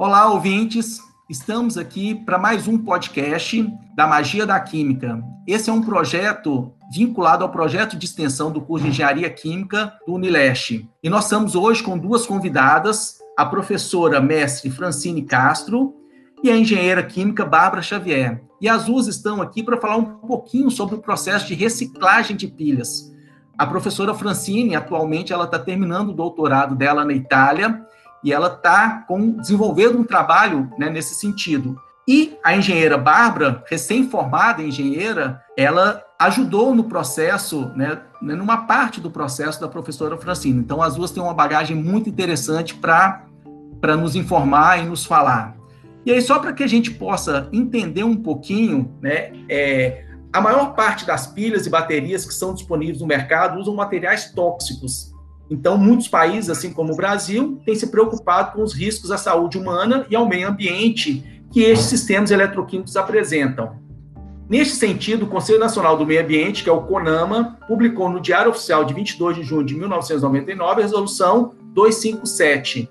Olá, ouvintes. Estamos aqui para mais um podcast da Magia da Química. Esse é um projeto vinculado ao projeto de extensão do curso de Engenharia Química do Unileste. E nós estamos hoje com duas convidadas, a professora mestre Francine Castro e a engenheira química Bárbara Xavier. E as duas estão aqui para falar um pouquinho sobre o processo de reciclagem de pilhas. A professora Francine, atualmente, ela está terminando o doutorado dela na Itália e ela está desenvolvendo um trabalho né, nesse sentido. E a engenheira Bárbara, recém-formada engenheira, ela ajudou no processo, né, numa parte do processo da professora Francine. Então, as duas têm uma bagagem muito interessante para nos informar e nos falar. E aí, só para que a gente possa entender um pouquinho, né, é, a maior parte das pilhas e baterias que são disponíveis no mercado usam materiais tóxicos. Então, muitos países, assim como o Brasil, têm se preocupado com os riscos à saúde humana e ao meio ambiente que estes sistemas eletroquímicos apresentam. Neste sentido, o Conselho Nacional do Meio Ambiente, que é o CONAMA, publicou no Diário Oficial de 22 de junho de 1999 a Resolução 257,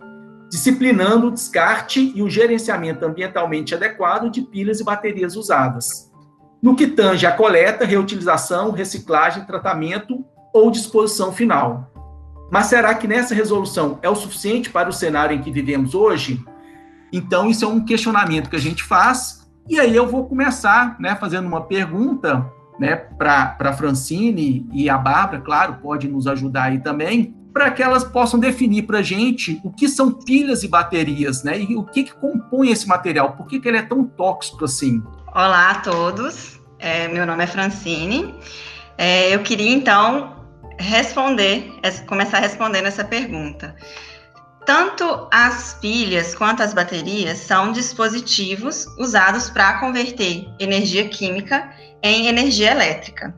disciplinando o descarte e o gerenciamento ambientalmente adequado de pilhas e baterias usadas. No que tange a coleta, reutilização, reciclagem, tratamento ou disposição final. Mas será que nessa resolução é o suficiente para o cenário em que vivemos hoje? Então, isso é um questionamento que a gente faz. E aí eu vou começar né, fazendo uma pergunta né, para a Francine e a Bárbara, claro, pode nos ajudar aí também para que elas possam definir para a gente o que são pilhas e baterias, né? E o que, que compõe esse material, por que, que ele é tão tóxico assim? Olá a todos, é, meu nome é Francine. É, eu queria então responder, começar respondendo essa pergunta. Tanto as pilhas quanto as baterias são dispositivos usados para converter energia química em energia elétrica.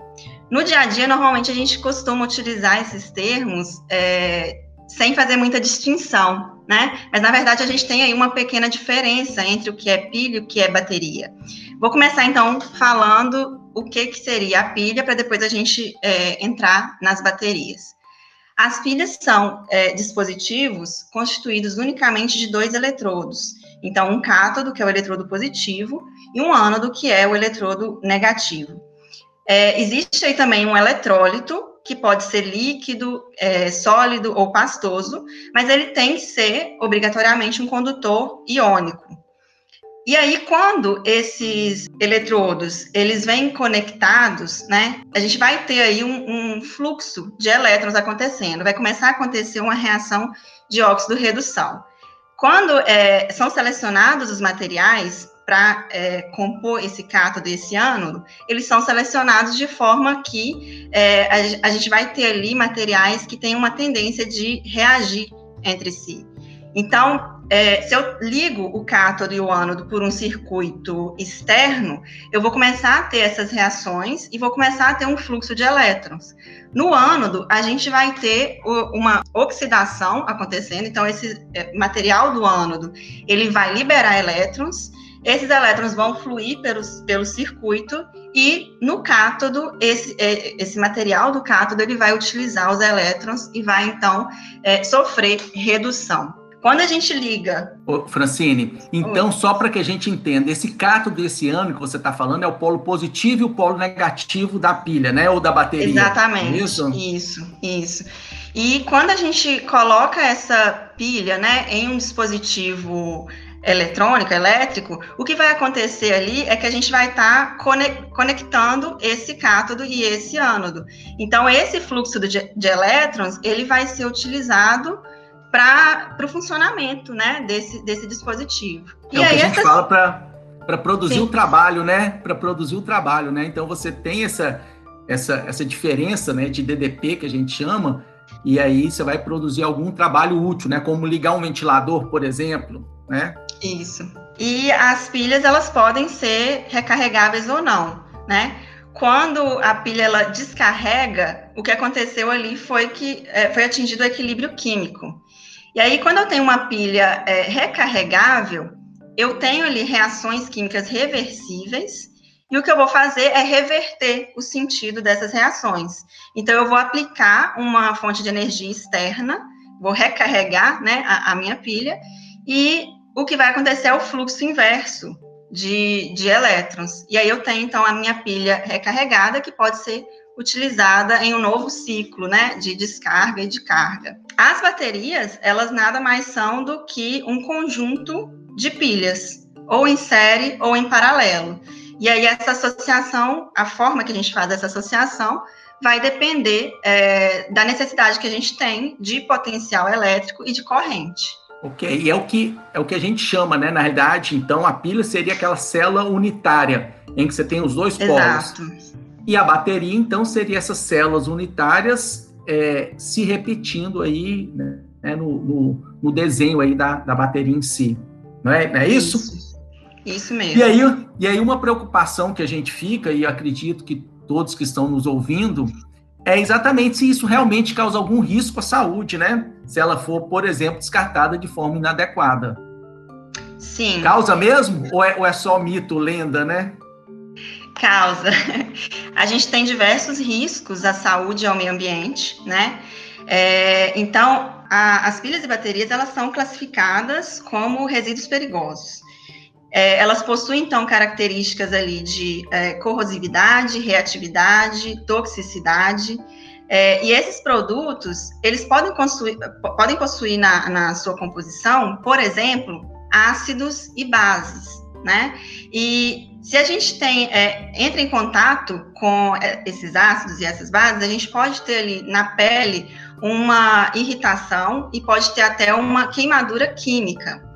No dia a dia, normalmente a gente costuma utilizar esses termos é, sem fazer muita distinção, né? Mas na verdade a gente tem aí uma pequena diferença entre o que é pilha e o que é bateria. Vou começar então falando o que, que seria a pilha para depois a gente é, entrar nas baterias. As pilhas são é, dispositivos constituídos unicamente de dois eletrodos. Então, um cátodo, que é o eletrodo positivo, e um ânodo, que é o eletrodo negativo. É, existe aí também um eletrólito, que pode ser líquido, é, sólido ou pastoso, mas ele tem que ser obrigatoriamente um condutor iônico. E aí, quando esses eletrodos eles vêm conectados, né, a gente vai ter aí um, um fluxo de elétrons acontecendo. Vai começar a acontecer uma reação de óxido redução. Quando é, são selecionados os materiais, para é, compor esse cátodo e esse ânodo, eles são selecionados de forma que é, a, a, gente vai ter ali materiais que têm uma tendência de reagir entre si. Então, é, se eu ligo o cátodo e o ânodo por um circuito externo, eu vou começar a ter essas reações e vou começar a ter um fluxo de elétrons. No ânodo, a gente vai ter uma oxidação acontecendo, então esse é, material do ânodo, ele vai liberar elétrons esses elétrons vão fluir pelos, pelo circuito e no cátodo, esse, é, esse material do cátodo, ele vai utilizar os elétrons e vai, então, é, sofrer redução. Quando a gente liga. Ô, Francine, então, Oi. só para que a gente entenda, esse cátodo esse ano que você está falando é o polo positivo e o polo negativo da pilha, né? Ou da bateria. Exatamente. É isso? Isso, isso. E quando a gente coloca essa pilha, né, em um dispositivo eletrônico, elétrico, o que vai acontecer ali é que a gente vai estar tá conectando esse cátodo e esse ânodo. Então, esse fluxo de, de elétrons, ele vai ser utilizado para o funcionamento né, desse, desse dispositivo. É e o aí, que a gente essa... fala para produzir Sim. o trabalho, né? Para produzir o trabalho, né? Então, você tem essa, essa, essa diferença né, de DDP, que a gente chama, e aí você vai produzir algum trabalho útil, né? Como ligar um ventilador, por exemplo, né? Isso. E as pilhas elas podem ser recarregáveis ou não, né? Quando a pilha ela descarrega, o que aconteceu ali foi que é, foi atingido o equilíbrio químico. E aí, quando eu tenho uma pilha é, recarregável, eu tenho ali reações químicas reversíveis, e o que eu vou fazer é reverter o sentido dessas reações. Então, eu vou aplicar uma fonte de energia externa, vou recarregar né, a, a minha pilha, e o que vai acontecer é o fluxo inverso de, de elétrons. E aí eu tenho, então, a minha pilha recarregada, que pode ser utilizada em um novo ciclo, né, de descarga e de carga. As baterias, elas nada mais são do que um conjunto de pilhas, ou em série ou em paralelo. E aí essa associação, a forma que a gente faz essa associação, vai depender é, da necessidade que a gente tem de potencial elétrico e de corrente. Ok, e é o que é o que a gente chama, né? Na realidade, então a pilha seria aquela célula unitária em que você tem os dois Exato. polos. E a bateria, então, seria essas células unitárias é, se repetindo aí né, no, no, no, desenho aí da, da bateria em si. Não é, não é isso? isso? Isso mesmo. E aí, e aí uma preocupação que a gente fica, e acredito que todos que estão nos ouvindo, é exatamente se isso realmente causa algum risco à saúde, né? Se ela for, por exemplo, descartada de forma inadequada. Sim. Causa mesmo? Ou é, ou é só mito, lenda, né? Causa. A gente tem diversos riscos à saúde e ao meio ambiente, né? É, então, a, as pilhas e baterias, elas são classificadas como resíduos perigosos. É, elas possuem, então, características ali de é, corrosividade, reatividade, toxicidade, é, e esses produtos, eles podem, possuir, podem possuir na, na sua composição, por exemplo, ácidos e bases, né? E se a gente tem, é, entra em contato com é, esses ácidos e essas bases, a gente pode ter ali na pele uma irritação e pode ter até uma queimadura química.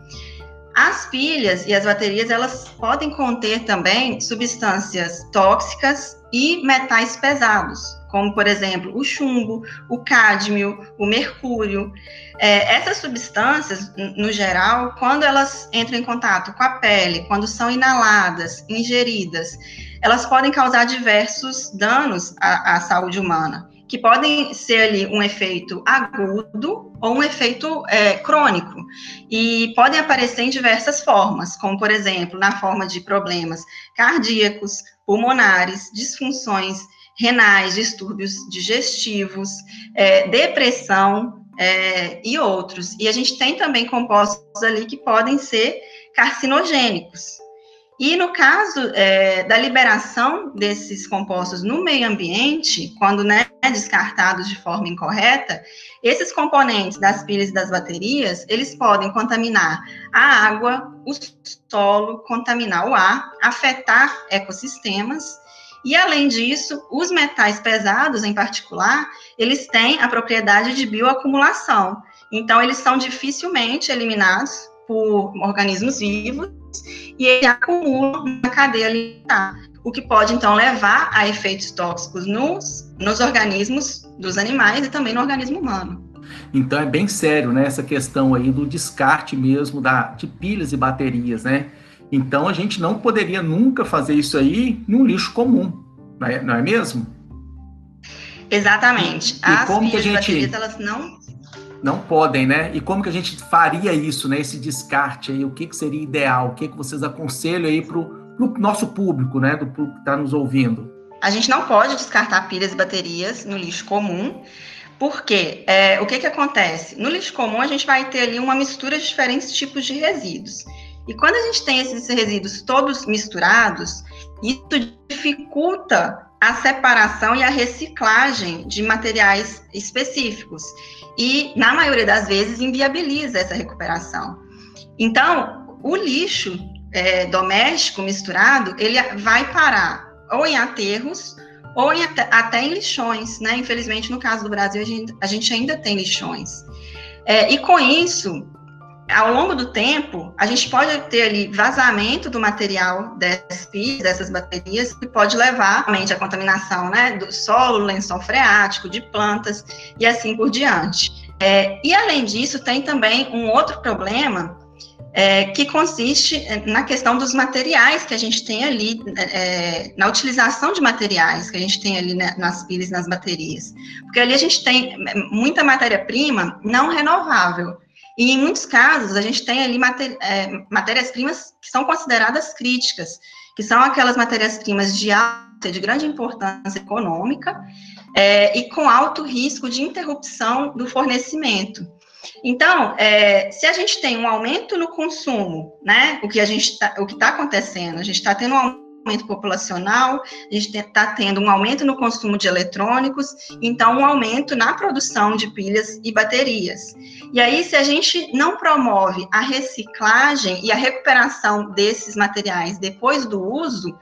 As pilhas e as baterias, elas podem conter também substâncias tóxicas e metais pesados, como, por exemplo, o chumbo, o cádmio, o mercúrio. É, essas substâncias, no geral, quando elas entram em contato com a pele, quando são inaladas, ingeridas, elas podem causar diversos danos à, à saúde humana que podem ser ali um efeito agudo ou um efeito é, crônico, e podem aparecer em diversas formas, como, por exemplo, na forma de problemas cardíacos, pulmonares, disfunções renais, distúrbios digestivos, é, depressão é, e outros. E a gente tem também compostos ali que podem ser carcinogênicos. E no caso é, da liberação desses compostos no meio ambiente, quando né, descartados de forma incorreta, esses componentes das pilhas e das baterias, eles podem contaminar a água, o solo, contaminar o ar, afetar ecossistemas. E além disso, os metais pesados, em particular, eles têm a propriedade de bioacumulação. Então, eles são dificilmente eliminados por organismos vivos e ele acumula na cadeia alimentar, o que pode então levar a efeitos tóxicos nos, nos organismos dos animais e também no organismo humano. Então é bem sério, né, essa questão aí do descarte mesmo da, de pilhas e baterias, né? Então a gente não poderia nunca fazer isso aí num lixo comum, não é, não é mesmo? Exatamente. E, As como pilhas que a gente... e baterias, elas não não podem, né? E como que a gente faria isso, né? Esse descarte aí, o que, que seria ideal? O que, que vocês aconselham aí para o nosso público, né? Do público que está nos ouvindo? A gente não pode descartar pilhas e baterias no lixo comum, porque é, o que, que acontece? No lixo comum, a gente vai ter ali uma mistura de diferentes tipos de resíduos. E quando a gente tem esses resíduos todos misturados, isso dificulta a separação e a reciclagem de materiais específicos e, na maioria das vezes, inviabiliza essa recuperação. Então, o lixo é, doméstico misturado, ele vai parar ou em aterros ou em, até, em lixões, né? Infelizmente, no caso do Brasil, a gente, a gente ainda tem lixões. É, e com isso, ao longo do tempo, a gente pode ter ali vazamento do material dessas pilhas, dessas baterias, que pode levar realmente à contaminação né, do solo, lençol freático, de plantas e assim por diante. É, e além disso, tem também um outro problema é, que consiste na questão dos materiais que a gente tem ali, é, na utilização de materiais que a gente tem ali né, nas pilhas nas baterias. Porque ali a gente tem muita matéria-prima não renovável. E em muitos casos, a gente tem ali é, matérias-primas que são consideradas críticas, que são aquelas matérias-primas de alta, de grande importância econômica, é, e com alto risco de interrupção do fornecimento. Então, é, se a gente tem um aumento no consumo, né, o que a gente tá, o que está acontecendo, a gente está tendo um aumento populacional, a gente está tendo um aumento no consumo de eletrônicos, então um aumento na produção de pilhas e baterias. E aí, se a gente não promove a reciclagem e a recuperação desses materiais depois do uso,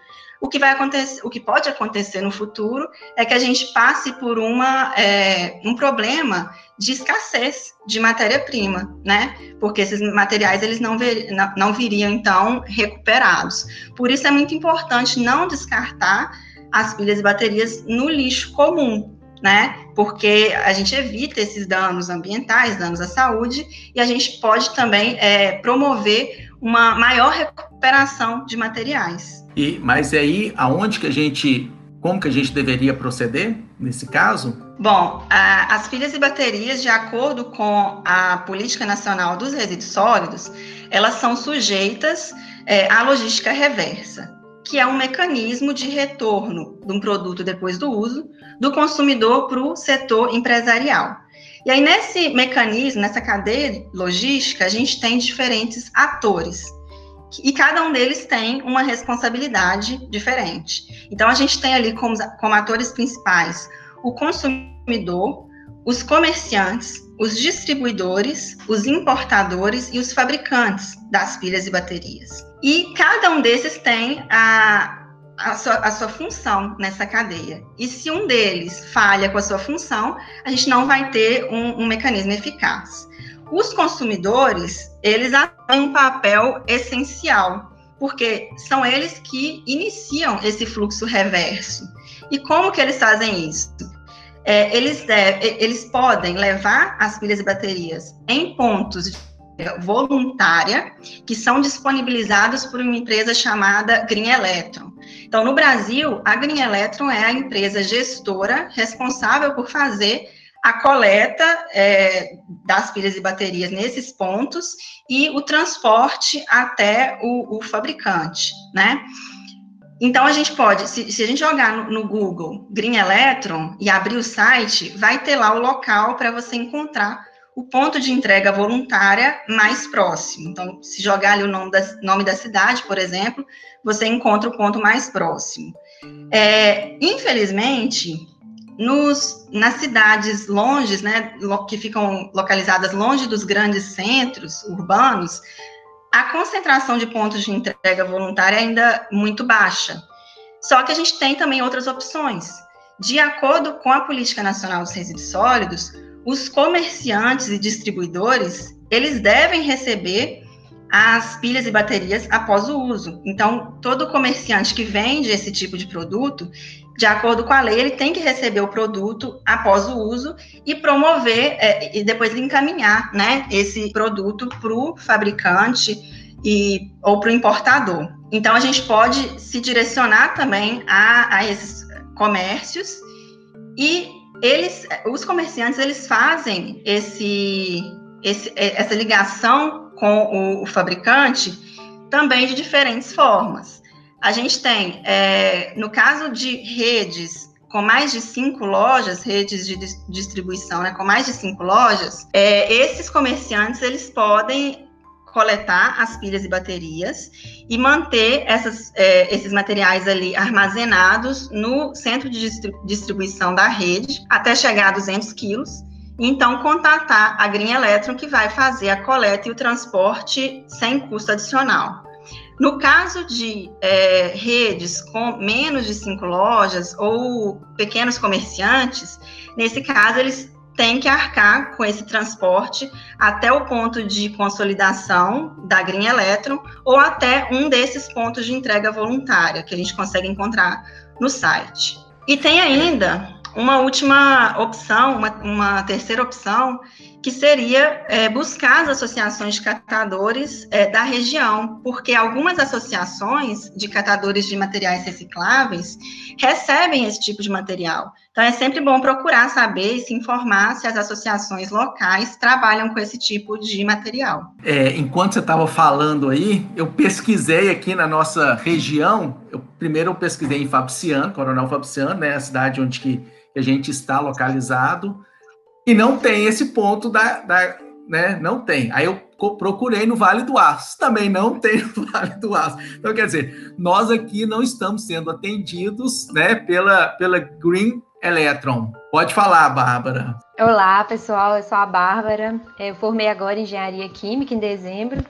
o que vai acontecer, o que pode acontecer no futuro é que a gente passe por uma, é, um problema de escassez de matéria-prima, né? Porque esses materiais eles não, não, não viriam então recuperados. Por isso é muito importante não descartar as pilhas e baterias no lixo comum, né? Porque a gente evita esses danos ambientais, danos à saúde, e a gente pode também é, promover uma maior recuperação de materiais. E, mas aí, aonde que a gente, como que a gente deveria proceder nesse caso? Bom, a, as pilhas e baterias, de acordo com a Política Nacional dos Resíduos Sólidos, elas são sujeitas é, à logística reversa, que é um mecanismo de retorno de um produto depois do uso do consumidor para o setor empresarial. E aí, nesse mecanismo, nessa cadeia logística, a gente tem diferentes atores e cada um deles tem uma responsabilidade diferente. Então, a gente tem ali como, como atores principais o consumidor, os comerciantes, os distribuidores, os importadores e os fabricantes das pilhas e baterias. E cada um desses tem a, a, sua, a sua função nessa cadeia. E se um deles falha com a sua função, a gente não vai ter um, um mecanismo eficaz. Os consumidores, eles têm um papel essencial, porque são eles que iniciam esse fluxo reverso. E como que eles fazem isso? É, eles, deve, eles podem levar as pilhas e baterias em pontos de voluntária que são disponibilizados por uma empresa chamada Green Electron. Então, no Brasil, a Green Electron é a empresa gestora responsável por fazer a coleta é, das pilhas e baterias nesses pontos e o transporte até o, o fabricante, né? Então, a gente pode, se, se a gente jogar no, no, Google Green Electron e abrir o site, vai ter lá o local para você encontrar o ponto de entrega voluntária mais próximo. Então, se jogar ali o nome da, nome da cidade, por exemplo, você encontra o ponto mais próximo. É, infelizmente, nos, nas cidades longes, né, que ficam localizadas longe dos grandes centros urbanos, a concentração de pontos de entrega voluntária é ainda muito baixa. Só que a gente tem também outras opções. De acordo com a Política Nacional dos Resíduos Sólidos, os comerciantes e distribuidores, eles devem receber as pilhas e baterias após o uso. Então, todo comerciante que vende esse tipo de produto, de acordo com a lei, ele tem que receber o produto após o uso e promover é, e depois encaminhar, né, esse produto para o fabricante e ou para o importador. Então a gente pode se direcionar também a, a esses comércios e eles, os comerciantes, eles fazem esse, esse essa ligação com o, o fabricante também de diferentes formas. A gente tem, é, no caso de redes com mais de cinco lojas, redes de distribuição, né, com mais de cinco lojas, é, esses comerciantes eles podem coletar as pilhas e baterias e manter essas, é, esses materiais ali armazenados no centro de distribuição da rede até chegar a 200 quilos. Então, contatar a Green Electron, que vai fazer a coleta e o transporte sem custo adicional. No caso de é, redes com menos de cinco lojas ou pequenos comerciantes, nesse caso eles têm que arcar com esse transporte até o ponto de consolidação da Green Electron ou até um desses pontos de entrega voluntária que a gente consegue encontrar no site. E tem ainda uma última opção, uma, uma terceira opção, que seria é, buscar as associações de catadores é, da região, porque algumas associações de catadores de materiais recicláveis recebem esse tipo de material. Então, é sempre bom procurar saber e se informar se as associações locais trabalham com esse tipo de material. É, enquanto você estava falando aí, eu pesquisei aqui na nossa região, eu, primeiro eu pesquisei em Fabriciano, Coronel Fabriciano, né, a cidade onde que a gente está localizado, e não tem esse ponto da, da né, não tem. Aí eu procurei no Vale do Aço, também não tem no Vale do Aço. Então, quer dizer, nós aqui não estamos sendo atendidos, né, pela, pela Green Electron. Pode falar, Bárbara. Olá, pessoal, eu sou a Bárbara. Eu formei agora Engenharia Química em dezembro.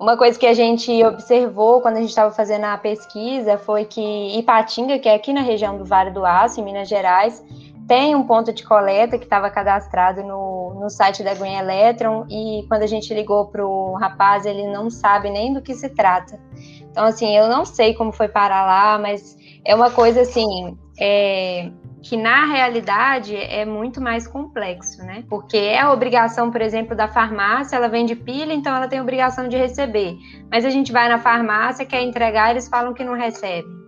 Uma coisa que a gente observou quando a gente estava fazendo a pesquisa foi que Ipatinga, que é aqui na região do Vale do Aço, em Minas Gerais, tem um ponto de coleta que estava cadastrado no, no site da Green Electron e quando a gente ligou para o rapaz, ele não sabe nem do que se trata. Então, assim, eu não sei como foi parar lá, mas é uma coisa assim, é, que na realidade é muito mais complexo, né? Porque é a obrigação, por exemplo, da farmácia, ela vende pilha, então ela tem obrigação de receber. Mas a gente vai na farmácia, quer entregar, eles falam que não recebe.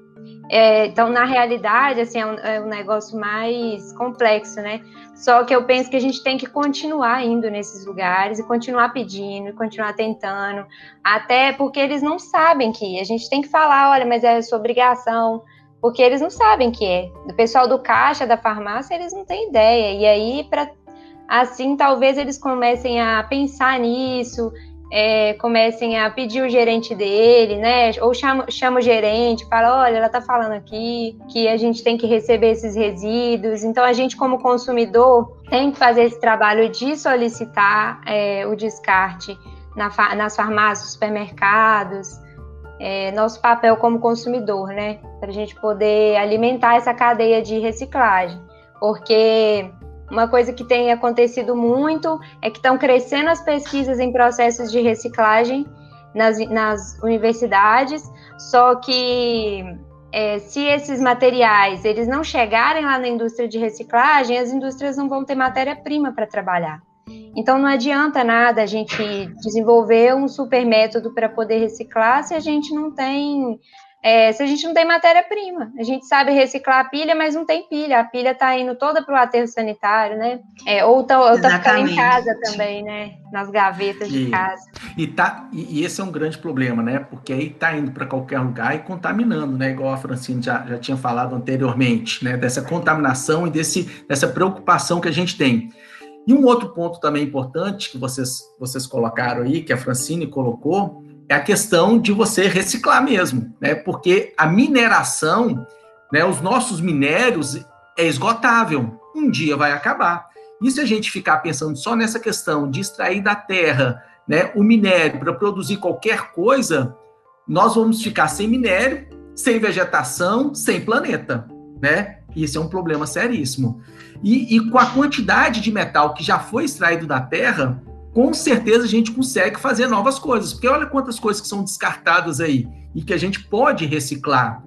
É, então, na realidade, assim, é um, é um, negócio mais complexo, né? Só que eu penso que a gente tem que continuar indo nesses lugares e continuar pedindo, continuar tentando, até porque eles não sabem que a gente tem que falar, olha, mas é sua obrigação, porque eles não sabem que é. O pessoal do caixa, da farmácia, eles não têm ideia. E aí, para assim, talvez eles comecem a pensar nisso é, comecem a pedir o gerente dele, né? Ou chama, chama o gerente, fala, olha, ela tá falando aqui que a gente tem que receber esses resíduos. Então, a gente, como consumidor, tem que fazer esse trabalho de solicitar é, o descarte na, nas farmácias, supermercados. É, nosso papel como consumidor, né? Para a gente poder alimentar essa cadeia de reciclagem. Porque uma coisa que tem acontecido muito é que estão crescendo as pesquisas em processos de reciclagem nas, nas universidades, só que é, se esses materiais eles não chegarem lá na indústria de reciclagem, as indústrias não vão ter matéria-prima para trabalhar. Então não adianta nada a gente desenvolver um super método para poder reciclar se a gente não tem é, se a gente não tem matéria-prima. A gente sabe reciclar a pilha, mas não tem pilha. A pilha está indo toda para o aterro sanitário, né? É, ou está tá ficando em casa também, né? Nas gavetas e, de casa. E, tá, e, esse é um grande problema, né? Porque aí está indo para qualquer lugar e contaminando, né? Igual a Francine já, já tinha falado anteriormente, né? Dessa contaminação e desse, dessa preocupação que a gente tem. E um outro ponto também importante que vocês, vocês colocaram aí, que a Francine colocou, é a questão de você reciclar mesmo, né? Porque a mineração, né, os nossos minérios é esgotável, um dia vai acabar. E se a gente ficar pensando só nessa questão de extrair da terra, né, o minério para produzir qualquer coisa, nós vamos ficar sem minério, sem vegetação, sem planeta, né? Isso é um problema seríssimo. E, e com a quantidade de metal que já foi extraído da terra, com certeza a gente consegue fazer novas coisas, porque olha quantas coisas que são descartadas aí e que a gente pode reciclar.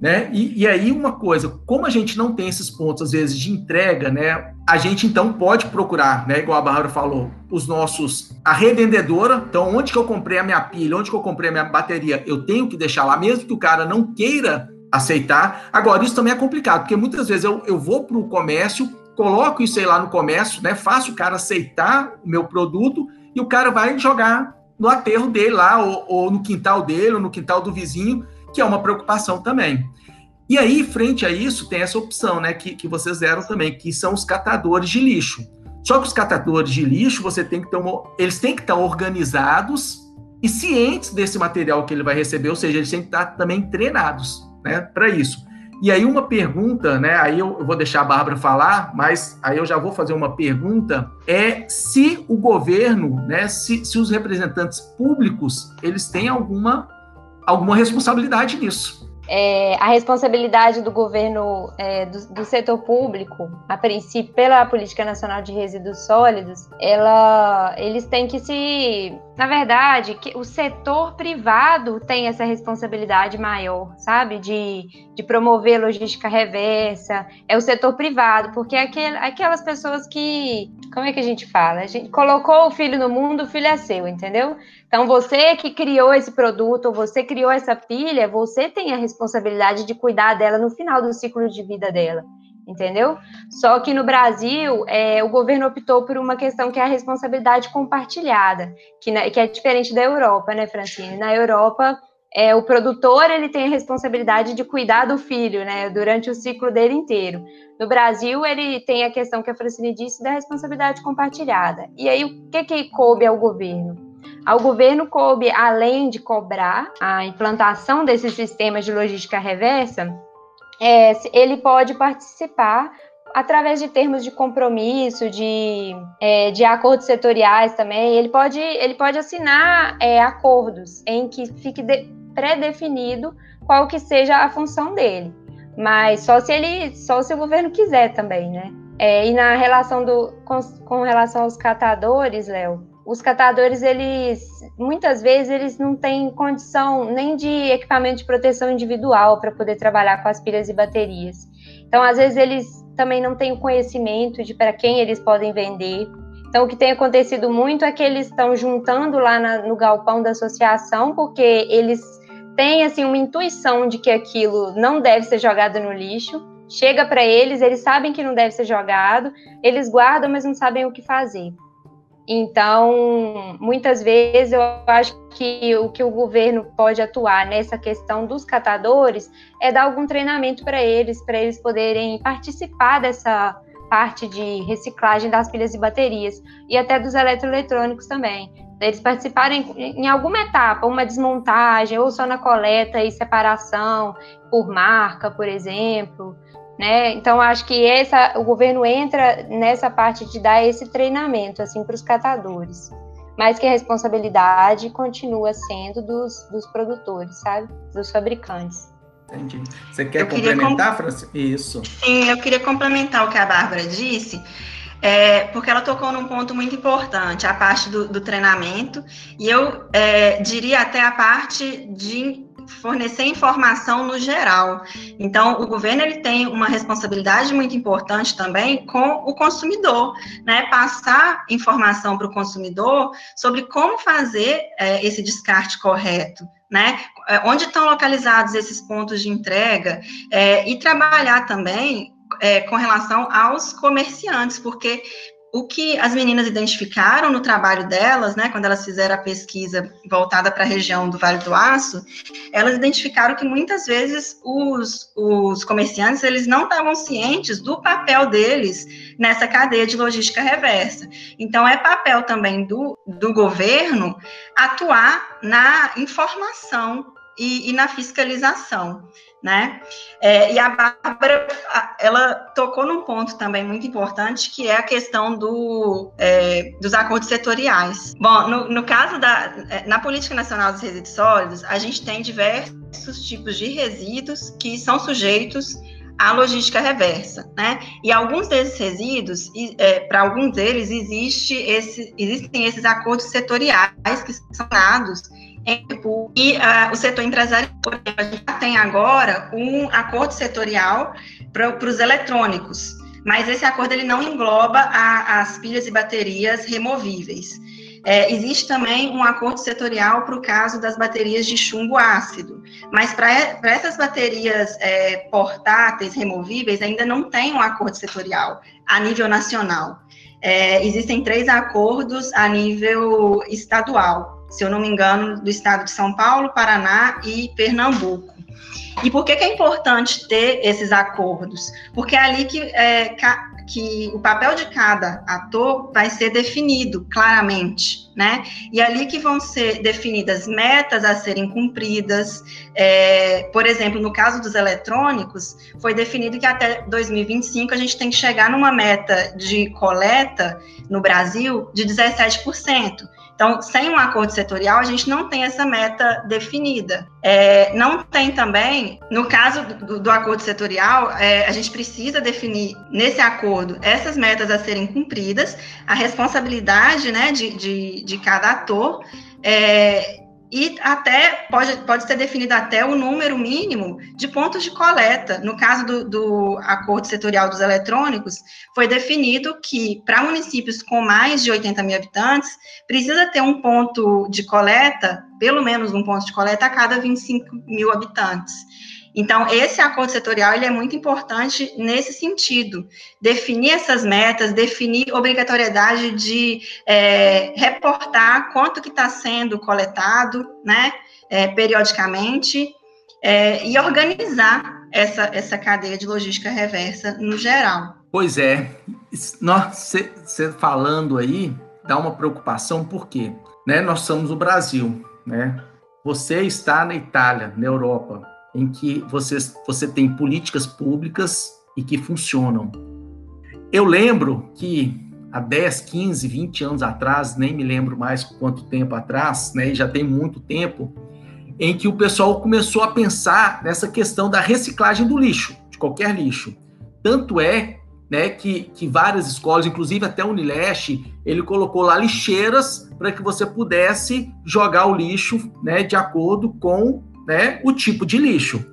Né? E, e, aí uma coisa, como a gente não tem esses pontos às vezes de entrega, né? A gente então pode procurar, né? Igual a Bárbara falou, os nossos a revendedora. Então, onde que eu comprei a minha pilha, onde que eu comprei a minha bateria, eu tenho que deixar lá, mesmo que o cara não queira aceitar. Agora isso também é complicado, porque muitas vezes eu, eu vou para o comércio coloco isso aí lá no comércio, né? Faço o cara aceitar o meu produto e o cara vai jogar no aterro dele lá, ou, ou no quintal dele, ou no quintal do vizinho, que é uma preocupação também. E aí, frente a isso, tem essa opção, né, que, que vocês deram também, que são os catadores de lixo. Só que os catadores de lixo, você tem que ter uma, eles têm que estar organizados e cientes desse material que ele vai receber, ou seja, eles têm que estar também treinados, né, para isso. E aí uma pergunta, né? Aí eu vou deixar a Bárbara falar, mas aí eu já vou fazer uma pergunta, é se o governo, né, se, se os representantes públicos, eles têm alguma, alguma responsabilidade nisso é, a responsabilidade do governo é, do, do, setor público, a princípio pela política nacional de resíduos sólidos, ela, eles têm que se, na verdade, que o setor privado tem essa responsabilidade maior, sabe, de, de promover logística reversa. É o setor privado, porque é aquel, aquelas pessoas que, como é que a gente fala? A gente colocou o filho no mundo, o filho é seu, entendeu? Então, você que criou esse produto, você criou essa pilha, você tem a responsabilidade de cuidar dela no final do ciclo de vida dela, entendeu? Só que no Brasil, é, o governo optou por uma questão que é a responsabilidade compartilhada, que, que é diferente da Europa, né, Francine? Na Europa, é, o produtor ele tem a responsabilidade de cuidar do filho, né, durante o ciclo dele inteiro. No Brasil, ele tem a questão que a Francine disse da responsabilidade compartilhada. E aí, o que, que coube ao governo? Ao governo coube, além de cobrar a implantação desses sistemas de logística reversa, é, ele pode participar através de termos de compromisso, de, é, de acordos setoriais também, ele pode, ele pode assinar é, acordos em que fique pré-definido qual que seja a função dele. Mas só se ele, só se o governo quiser também, né? É, e na relação do, com, com relação aos catadores, Léo, os catadores, eles muitas vezes eles não têm condição nem de equipamento de proteção individual para poder trabalhar com as pilhas e baterias. Então, às vezes eles também não têm o conhecimento de para quem eles podem vender. Então, o que tem acontecido muito é que eles estão juntando lá na, no galpão da associação, porque eles têm assim uma intuição de que aquilo não deve ser jogado no lixo. Chega para eles, eles sabem que não deve ser jogado, eles guardam, mas não sabem o que fazer. Então, muitas vezes eu acho que o que o governo pode atuar nessa questão dos catadores é dar algum treinamento para eles, para eles poderem participar dessa parte de reciclagem das pilhas e baterias e até dos eletroeletrônicos também. Eles participarem em alguma etapa, uma desmontagem, ou só na coleta e separação por marca, por exemplo. Né? Então acho que essa, o governo entra nessa parte de dar esse treinamento assim para os catadores, mas que a responsabilidade continua sendo dos, dos produtores, sabe, dos fabricantes. Entendi. Você quer eu complementar, com... Francisco? Isso. Sim, eu queria complementar o que a Bárbara disse. É, porque ela tocou num ponto muito importante, a parte do, do treinamento, e eu é, diria até a parte de fornecer informação no geral. Então, o governo ele tem uma responsabilidade muito importante também com o consumidor, né? Passar informação para o consumidor sobre como fazer é, esse descarte correto. Né? É, onde estão localizados esses pontos de entrega é, e trabalhar também é, com relação aos comerciantes, porque o que as meninas identificaram no trabalho delas, né, quando elas fizeram a pesquisa voltada para a região do Vale do Aço, elas identificaram que muitas vezes os, os comerciantes eles não estavam cientes do papel deles nessa cadeia de logística reversa. Então, é papel também do, do governo atuar na informação e, e na fiscalização né? É, e a Bárbara, ela tocou num ponto também muito importante, que é a questão do, é, dos acordos setoriais. Bom, no, no caso da, é, na Política Nacional dos Resíduos Sólidos, a gente tem diversos tipos de resíduos que são sujeitos à logística reversa, né? E alguns desses resíduos, é, para alguns deles, existe esse, existem esses acordos setoriais que são dados e uh, o setor empresarial, a gente tem agora um acordo setorial para os eletrônicos, mas esse acordo ele não engloba a, as pilhas e baterias removíveis. É, existe também um acordo setorial para o caso das baterias de chumbo ácido, mas para essas baterias é, portáteis removíveis ainda não tem um acordo setorial a nível nacional. É, existem três acordos a nível estadual se eu não me engano, do estado de São Paulo, Paraná e Pernambuco. E por que, que é importante ter esses acordos? Porque é ali que, é, que o papel de cada ator vai ser definido claramente, né? E é ali que vão ser definidas metas a serem cumpridas. É, por exemplo, no caso dos eletrônicos, foi definido que até 2025 a gente tem que chegar numa meta de coleta no Brasil de 17%. Então, sem um acordo setorial, a gente não tem essa meta definida. É, não tem também, no caso do, do acordo setorial, é, a gente precisa definir nesse acordo essas metas a serem cumpridas, a responsabilidade né, de, de, de cada ator. É, e até pode, pode ser definido até o número mínimo de pontos de coleta. No caso do, do acordo setorial dos eletrônicos, foi definido que para municípios com mais de 80 mil habitantes, precisa ter um ponto de coleta, pelo menos um ponto de coleta a cada 25 mil habitantes. Então, esse acordo setorial ele é muito importante nesse sentido, definir essas metas, definir obrigatoriedade de é, reportar quanto que está sendo coletado, né, é, periodicamente, é, e organizar essa, essa cadeia de logística reversa no geral. Pois é, você falando aí dá uma preocupação, por quê? Né, nós somos o Brasil, né? Você está na Itália, na Europa, em que você, você tem políticas públicas e que funcionam. Eu lembro que há 10, 15, 20 anos atrás, nem me lembro mais quanto tempo atrás, né, já tem muito tempo, em que o pessoal começou a pensar nessa questão da reciclagem do lixo, de qualquer lixo. Tanto é né, que, que várias escolas, inclusive até o Unileste, ele colocou lá lixeiras para que você pudesse jogar o lixo né, de acordo com né, o tipo de lixo.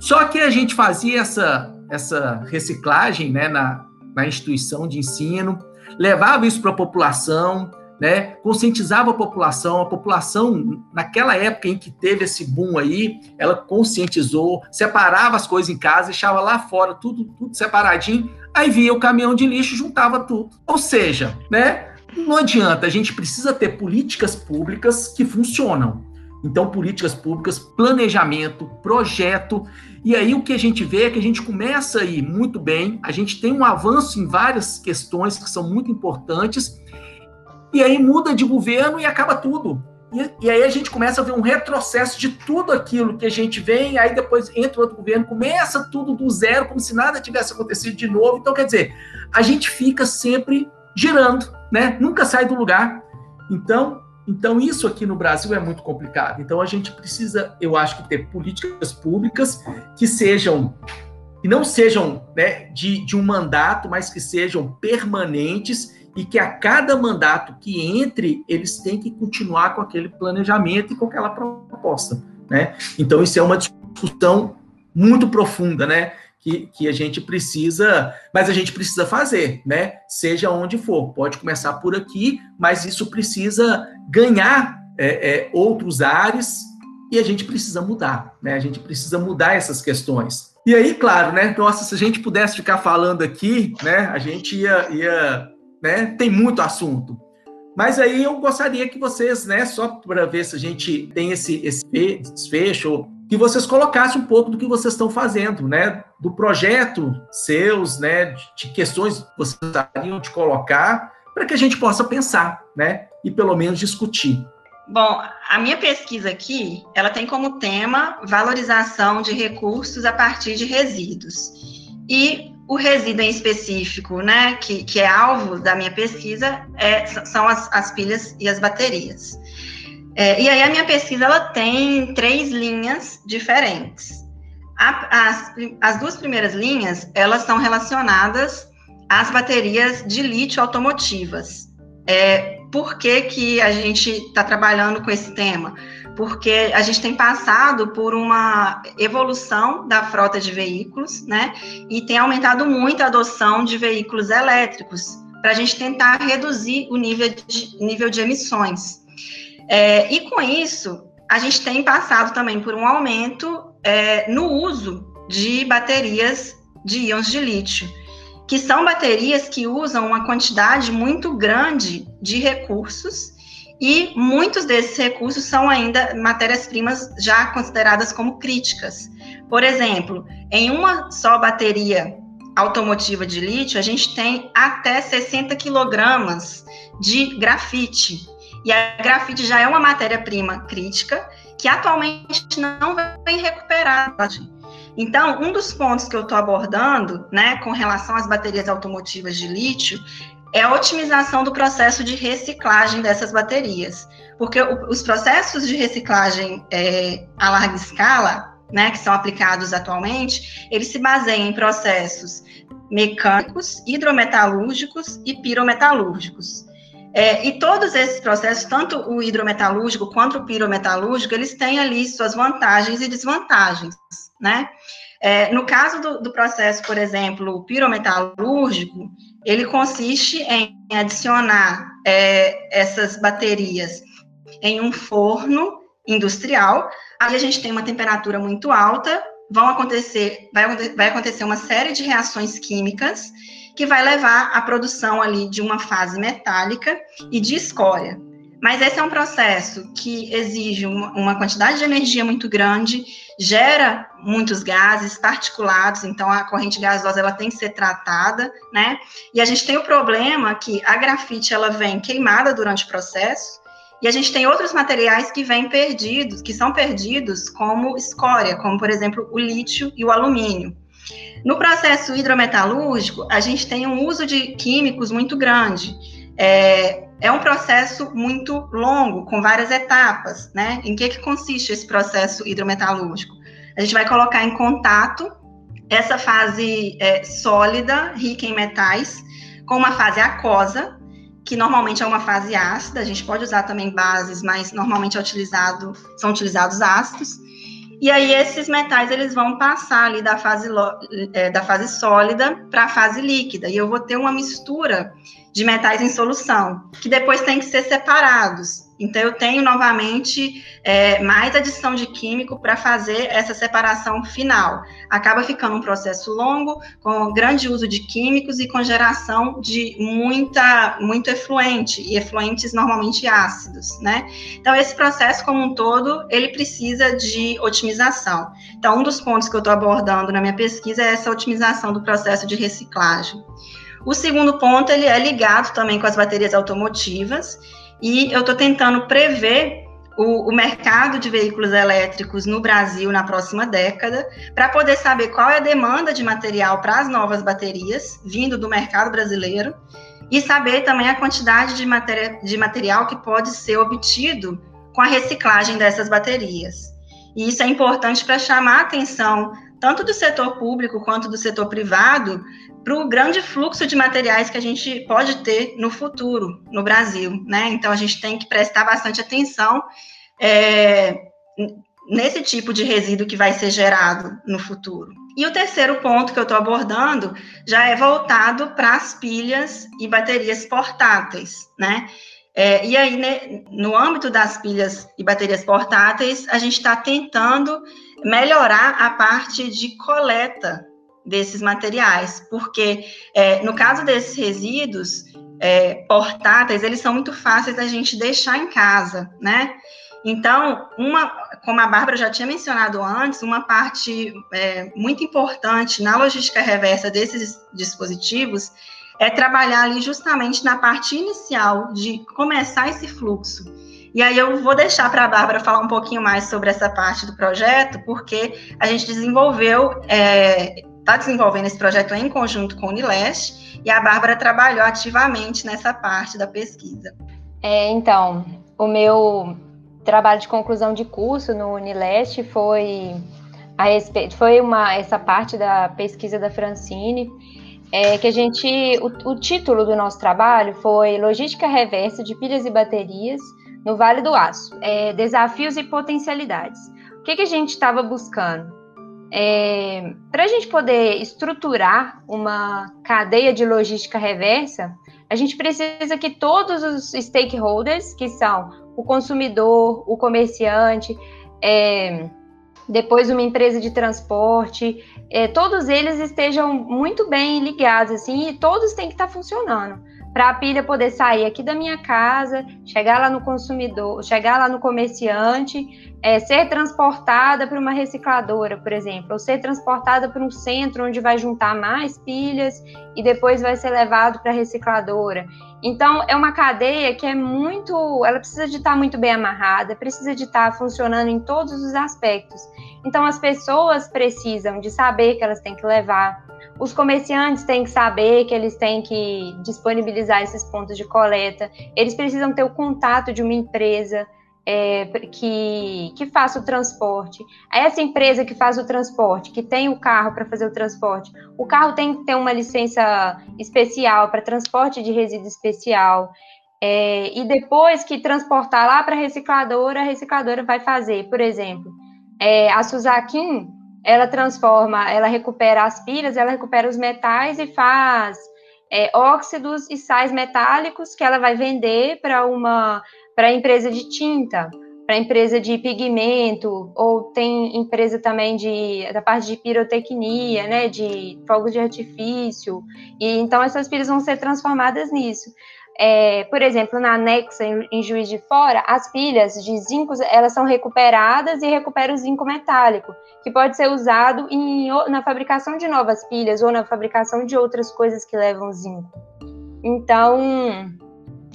Só que a gente fazia essa, essa reciclagem né, na, na instituição de ensino, levava isso para a população, né, conscientizava a população, a população, naquela época em que teve esse boom aí, ela conscientizou, separava as coisas em casa, deixava lá fora tudo, tudo separadinho, aí via o caminhão de lixo, juntava tudo. Ou seja, né, não adianta, a gente precisa ter políticas públicas que funcionam. Então, políticas públicas, planejamento, projeto. E aí o que a gente vê é que a gente começa aí muito bem, a gente tem um avanço em várias questões que são muito importantes, e aí muda de governo e acaba tudo. E, e, aí a gente começa a ver um retrocesso de tudo aquilo que a gente vem, aí depois entra outro governo, começa tudo do zero, como se nada tivesse acontecido de novo. Então, quer dizer, a gente fica sempre girando, né? Nunca sai do lugar. Então, então, isso aqui no Brasil é muito complicado. Então, a gente precisa, eu acho que ter políticas públicas que sejam, que não sejam né, de, de um mandato, mas que sejam permanentes e que a cada mandato que entre, eles têm que continuar com aquele planejamento e com aquela proposta. Né? Então, isso é uma discussão muito profunda, né? Que, que a gente precisa, mas a gente precisa fazer, né? Seja onde for. Pode começar por aqui, mas isso precisa ganhar é, é, outros ares e a gente precisa mudar, né? A gente precisa mudar essas questões. E aí, claro, né? Nossa, se a gente pudesse ficar falando aqui, né? A gente ia, ia né? Tem muito assunto. Mas aí eu gostaria que vocês, né, só para ver se a gente tem esse, esse desfecho, que vocês colocassem um pouco do que vocês estão fazendo, né? Do projeto seus, né? De questões que vocês gostariam de colocar, para que a gente possa pensar, né? E pelo menos discutir. Bom, a minha pesquisa aqui, ela tem como tema valorização de recursos a partir de resíduos. E o resíduo em específico, né, que, que é alvo da minha pesquisa, é, são as, as pilhas e as baterias. É, e aí a minha pesquisa ela tem três linhas diferentes. A, as, as duas primeiras linhas elas são relacionadas às baterias de lítio automotivas. É, por que, que a gente está trabalhando com esse tema? Porque a gente tem passado por uma evolução da frota de veículos, né? E tem aumentado muito a adoção de veículos elétricos para a gente tentar reduzir o nível de, nível de emissões. É, e com isso, a gente tem passado também por um aumento é, no uso de baterias de íons de lítio, que são baterias que usam uma quantidade muito grande de recursos e muitos desses recursos são ainda matérias-primas já consideradas como críticas. Por exemplo, em uma só bateria automotiva de lítio, a gente tem até 60 quilogramas de grafite, e a grafite já é uma matéria-prima crítica que atualmente não vem recuperada. Então, um dos pontos que eu estou abordando, né, com relação às baterias automotivas de lítio, é a otimização do processo de reciclagem dessas baterias. Porque os processos de reciclagem é, a larga escala, né, que são aplicados atualmente, eles se baseiam em processos mecânicos, hidrometalúrgicos e pirometalúrgicos. É, e todos esses processos, tanto o hidrometalúrgico quanto o pirometalúrgico, eles têm ali suas vantagens e desvantagens, né? É, no caso do, do, processo, por exemplo, pirometalúrgico, ele consiste em adicionar é, essas baterias em um forno industrial. Aí a gente tem uma temperatura muito alta vão acontecer, vai, vai acontecer uma série de reações químicas que vai levar à produção ali de uma fase metálica e de escória. Mas esse é um processo que exige uma, quantidade de energia muito grande, gera muitos gases particulados, então a corrente gasosa ela tem que ser tratada, né? E a gente tem o problema que a grafite ela vem queimada durante o processo, e a gente tem outros materiais que vêm perdidos, que são perdidos como escória, como por exemplo o lítio e o alumínio. No processo hidrometalúrgico, a gente tem um uso de químicos muito grande. É, é um processo muito longo, com várias etapas, né? Em que, que consiste esse processo hidrometalúrgico? A gente vai colocar em contato essa fase é, sólida, rica em metais, com uma fase aquosa, que normalmente é uma fase ácida, a gente pode usar também bases, mas normalmente é utilizado, são utilizados ácidos. E aí esses metais eles vão passar ali da fase, é, da fase sólida para a fase líquida, e eu vou ter uma mistura de metais em solução, que depois tem que ser separados. Então, eu tenho novamente é, mais adição de químico para fazer essa separação final. Acaba ficando um processo longo, com grande uso de químicos e com geração de muita, muito efluente, e efluentes normalmente ácidos, né? Então, esse processo como um todo, ele precisa de otimização. Então, um dos pontos que eu estou abordando na minha pesquisa é essa otimização do processo de reciclagem. O segundo ponto, ele é ligado também com as baterias automotivas, e eu estou tentando prever o, o, mercado de veículos elétricos no Brasil na próxima década, para poder saber qual é a demanda de material para as novas baterias vindo do mercado brasileiro e saber também a quantidade de, matéria, de material que pode ser obtido com a reciclagem dessas baterias. E isso é importante para chamar a atenção tanto do setor público quanto do setor privado para o grande fluxo de materiais que a gente pode ter no futuro no Brasil, né? Então a gente tem que prestar bastante atenção é, nesse tipo de resíduo que vai ser gerado no futuro. E o terceiro ponto que eu estou abordando já é voltado para as pilhas e baterias portáteis, né? É, e aí, né, no âmbito das pilhas e baterias portáteis, a gente está tentando melhorar a parte de coleta desses materiais, porque é, no caso desses resíduos é, portáteis, eles são muito fáceis da gente deixar em casa, né? Então, uma, como a Bárbara já tinha mencionado antes, uma parte é, muito importante na logística reversa desses dispositivos é trabalhar ali justamente na parte inicial de começar esse fluxo. E aí eu vou deixar para a Bárbara falar um pouquinho mais sobre essa parte do projeto, porque a gente desenvolveu é, está desenvolvendo esse projeto em conjunto com o Unileste e a Bárbara trabalhou ativamente nessa parte da pesquisa. É, então, o meu trabalho de conclusão de curso no Unileste foi a respeito, foi uma essa parte da pesquisa da Francine, é, que a gente o, o título do nosso trabalho foi Logística Reversa de Pilhas e Baterias no Vale do Aço, é, desafios e potencialidades. O que, que a gente estava buscando? É, Para a gente poder estruturar uma cadeia de logística reversa, a gente precisa que todos os stakeholders, que são o consumidor, o comerciante, é, depois uma empresa de transporte, é, todos eles estejam muito bem ligados, assim, e todos têm que estar funcionando para a pilha poder sair aqui da minha casa, chegar lá no consumidor, chegar lá no comerciante, é, ser transportada para uma recicladora, por exemplo, ou ser transportada para um centro onde vai juntar mais pilhas e depois vai ser levado para a recicladora. Então, é uma cadeia que é muito. Ela precisa de estar muito bem amarrada, precisa de estar funcionando em todos os aspectos. Então, as pessoas precisam de saber que elas têm que levar os comerciantes têm que saber que eles têm que disponibilizar esses pontos de coleta. Eles precisam ter o contato de uma empresa é, que, que faça o transporte. Essa empresa que faz o transporte, que tem o carro para fazer o transporte, o carro tem que ter uma licença especial para transporte de resíduo especial. É, e depois que transportar lá para a recicladora, a recicladora vai fazer, por exemplo, é, a Suzakin ela transforma, ela recupera as pilhas, ela recupera os metais e faz é, óxidos e sais metálicos que ela vai vender para uma para empresa de tinta. para empresa de pigmento, ou tem empresa também de, da parte de pirotecnia, né, de fogos de artifício, e então essas pilhas vão ser transformadas nisso. É, por exemplo, na Nexa, em, em, Juiz de Fora, as pilhas de zinco, elas são recuperadas e recuperam o zinco metálico, que pode ser usado em, na fabricação de novas pilhas ou na fabricação de outras coisas que levam zinco. Então,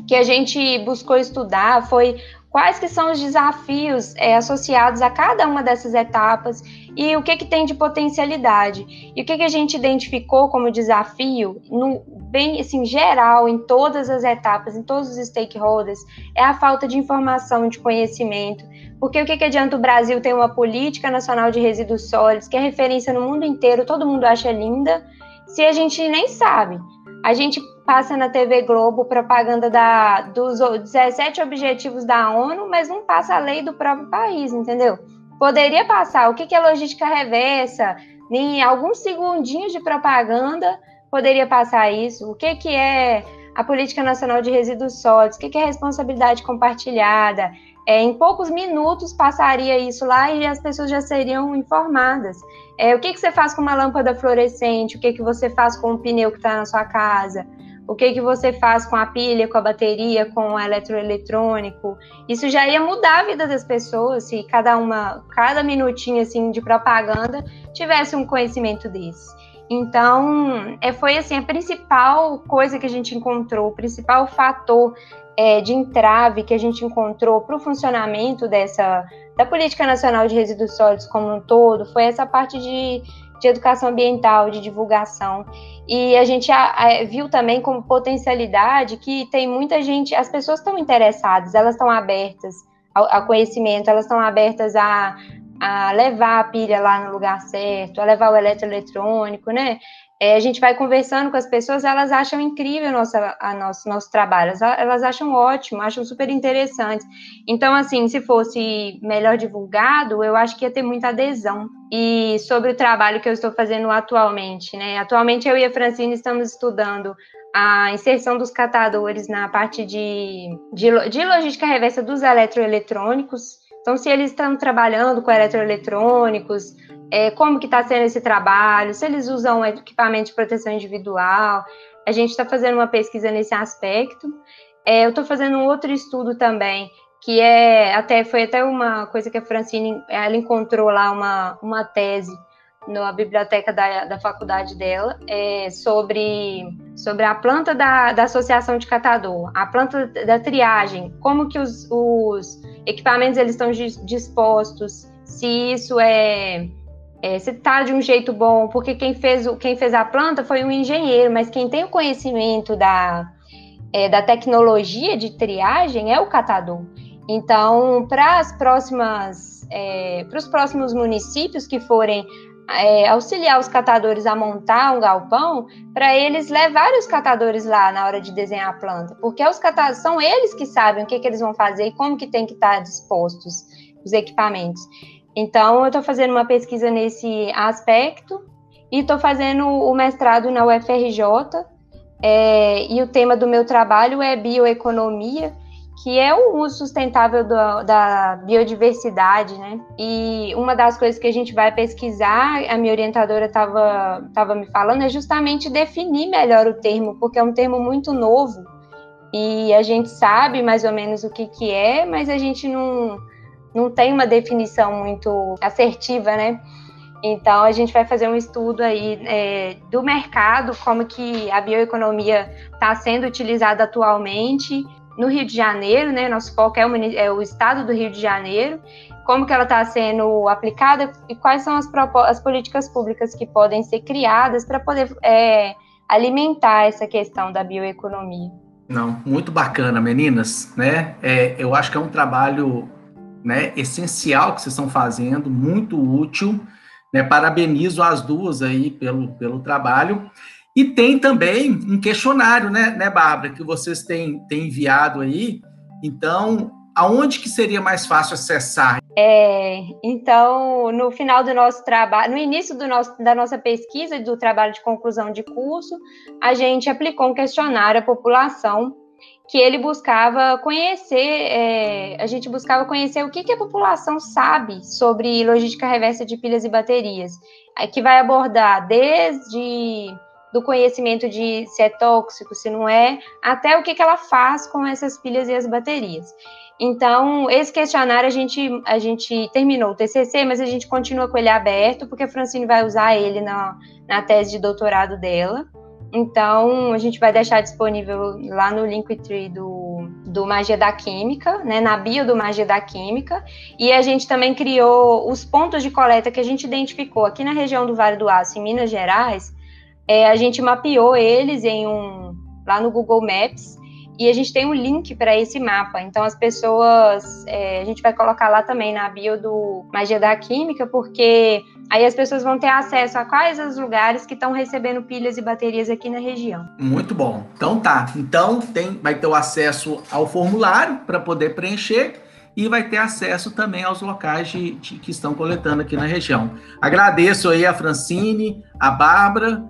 que a gente buscou estudar foi quais que são os desafios é, associados a cada uma dessas etapas e o que, que tem de potencialidade. E o que, que a gente identificou como desafio, no, bem assim, geral, em todas as etapas, em todos os stakeholders, é a falta de informação, de conhecimento. Porque o que, que adianta o Brasil ter uma política nacional de resíduos sólidos, que é referência no mundo inteiro, todo mundo acha linda, se a gente nem sabe? A gente passa na TV Globo propaganda da, dos 17 objetivos da ONU, mas não passa a lei do próprio país, entendeu? Poderia passar o que, que é logística reversa, em alguns segundinhos de propaganda poderia passar isso, o que, que é a Política Nacional de Resíduos Sólidos, o que, que é responsabilidade compartilhada. É, em poucos minutos passaria isso lá e as pessoas já seriam informadas. É, o que, que você faz com uma lâmpada fluorescente? O que, que você faz com o pneu que está na sua casa? O que, que você faz com a pilha, com a bateria, com o eletroeletrônico? Isso já ia mudar a vida das pessoas se cada uma, cada minutinho assim de propaganda tivesse um conhecimento desse. Então, é, foi assim a principal coisa que a gente encontrou, o principal fator é, de entrave que a gente encontrou para o funcionamento dessa da política nacional de resíduos sólidos como um todo foi essa parte de, de educação ambiental, de divulgação. E a gente viu também como potencialidade que tem muita gente, as pessoas estão interessadas, elas estão abertas ao, ao conhecimento, elas estão abertas a, a levar a pilha lá no lugar certo, a levar o eletroeletrônico, né? É, a gente vai conversando com as pessoas, elas acham incrível nossa, a nosso, nosso trabalho, elas acham ótimo, acham super interessante. Então, assim, se fosse melhor divulgado, eu acho que ia ter muita adesão. E sobre o trabalho que eu estou fazendo atualmente, né? Atualmente eu e a Francine estamos estudando a inserção dos catadores na parte de, de, de logística reversa dos eletroeletrônicos. Então, se eles estão trabalhando com eletroeletrônicos, é, como que está sendo esse trabalho, se eles usam equipamento de proteção individual. A gente está fazendo uma pesquisa nesse aspecto. É, eu estou fazendo um outro estudo também, que é até foi até uma coisa que a Francine ela encontrou lá uma, uma tese na biblioteca da, da faculdade dela é, sobre, sobre a planta da, da associação de catador, a planta da triagem, como que os, os equipamentos eles estão dispostos, se isso é é, se está de um jeito bom, porque quem fez, quem fez a planta foi um engenheiro, mas quem tem o conhecimento da, é, da tecnologia de triagem é o catador. Então, para as próximas, é, para os próximos municípios que forem é, auxiliar os catadores a montar um galpão, para eles levarem os catadores lá na hora de desenhar a planta, porque os catadores são eles que sabem o que, que eles vão fazer e como que tem que estar dispostos os equipamentos. Então, eu estou fazendo uma pesquisa nesse aspecto e estou fazendo o mestrado na UFRJ. É, e o tema do meu trabalho é bioeconomia, que é o uso sustentável do, da biodiversidade, né? E uma das coisas que a gente vai pesquisar, a minha orientadora estava tava me falando, é justamente definir melhor o termo, porque é um termo muito novo e a gente sabe mais ou menos o que, que é, mas a gente não não tem uma definição muito assertiva, né? Então a gente vai fazer um estudo aí é, do mercado, como que a bioeconomia está sendo utilizada atualmente no Rio de Janeiro, né? Nosso foco é o, é o estado do Rio de Janeiro, como que ela está sendo aplicada e quais são as, as, políticas públicas que podem ser criadas para poder é, alimentar essa questão da bioeconomia. Não, muito bacana, meninas, né? É, eu acho que é um trabalho né, essencial que vocês estão fazendo, muito útil. Né, parabenizo as duas aí pelo, pelo trabalho. E tem também um questionário, né, né, Bárbara, que vocês têm, têm enviado aí. Então, aonde que seria mais fácil acessar? É, então, no final do nosso trabalho, no início do nosso, da nossa pesquisa do trabalho de conclusão de curso, a gente aplicou um questionário à população que ele buscava conhecer, é, a gente buscava conhecer o que, que, a população sabe sobre logística reversa de pilhas e baterias, que vai abordar desde do conhecimento de se é tóxico, se não é, até o que, que ela faz com essas pilhas e as baterias. Então, esse questionário a gente, a gente terminou o TCC, mas a gente continua com ele aberto, porque a Francine vai usar ele na, na tese de doutorado dela. Então, a gente vai deixar disponível lá no Linktree do, do Magia da Química, né, na bio do Magia da Química, e a gente também criou os pontos de coleta que a gente identificou aqui na região do Vale do Aço, em Minas Gerais, é, a gente mapeou eles em um, lá no Google Maps, e a gente tem um link para esse mapa. Então, as pessoas, é, a gente vai colocar lá também na bio do Magia da Química, porque Aí as pessoas vão ter acesso a quais os lugares que estão recebendo pilhas e baterias aqui na região. Muito bom. Então tá. Então tem, vai ter o acesso ao formulário para poder preencher e vai ter acesso também aos locais de, de, que estão coletando aqui na região. Agradeço aí a Francine, a Bárbara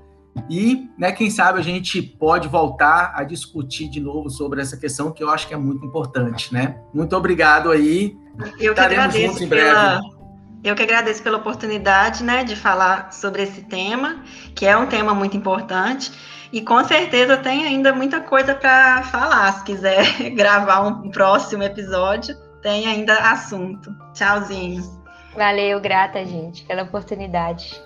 e, né, quem sabe a gente pode voltar a discutir de novo sobre essa questão que eu acho que é muito importante, né? Muito obrigado aí. Eu que Estaremos agradeço pela, eu que agradeço pela oportunidade né, de falar sobre esse tema, que é um tema muito importante. E com certeza tem ainda muita coisa para falar. Se quiser gravar um próximo episódio, tem ainda assunto. Tchauzinho. Valeu, grata, gente, pela oportunidade.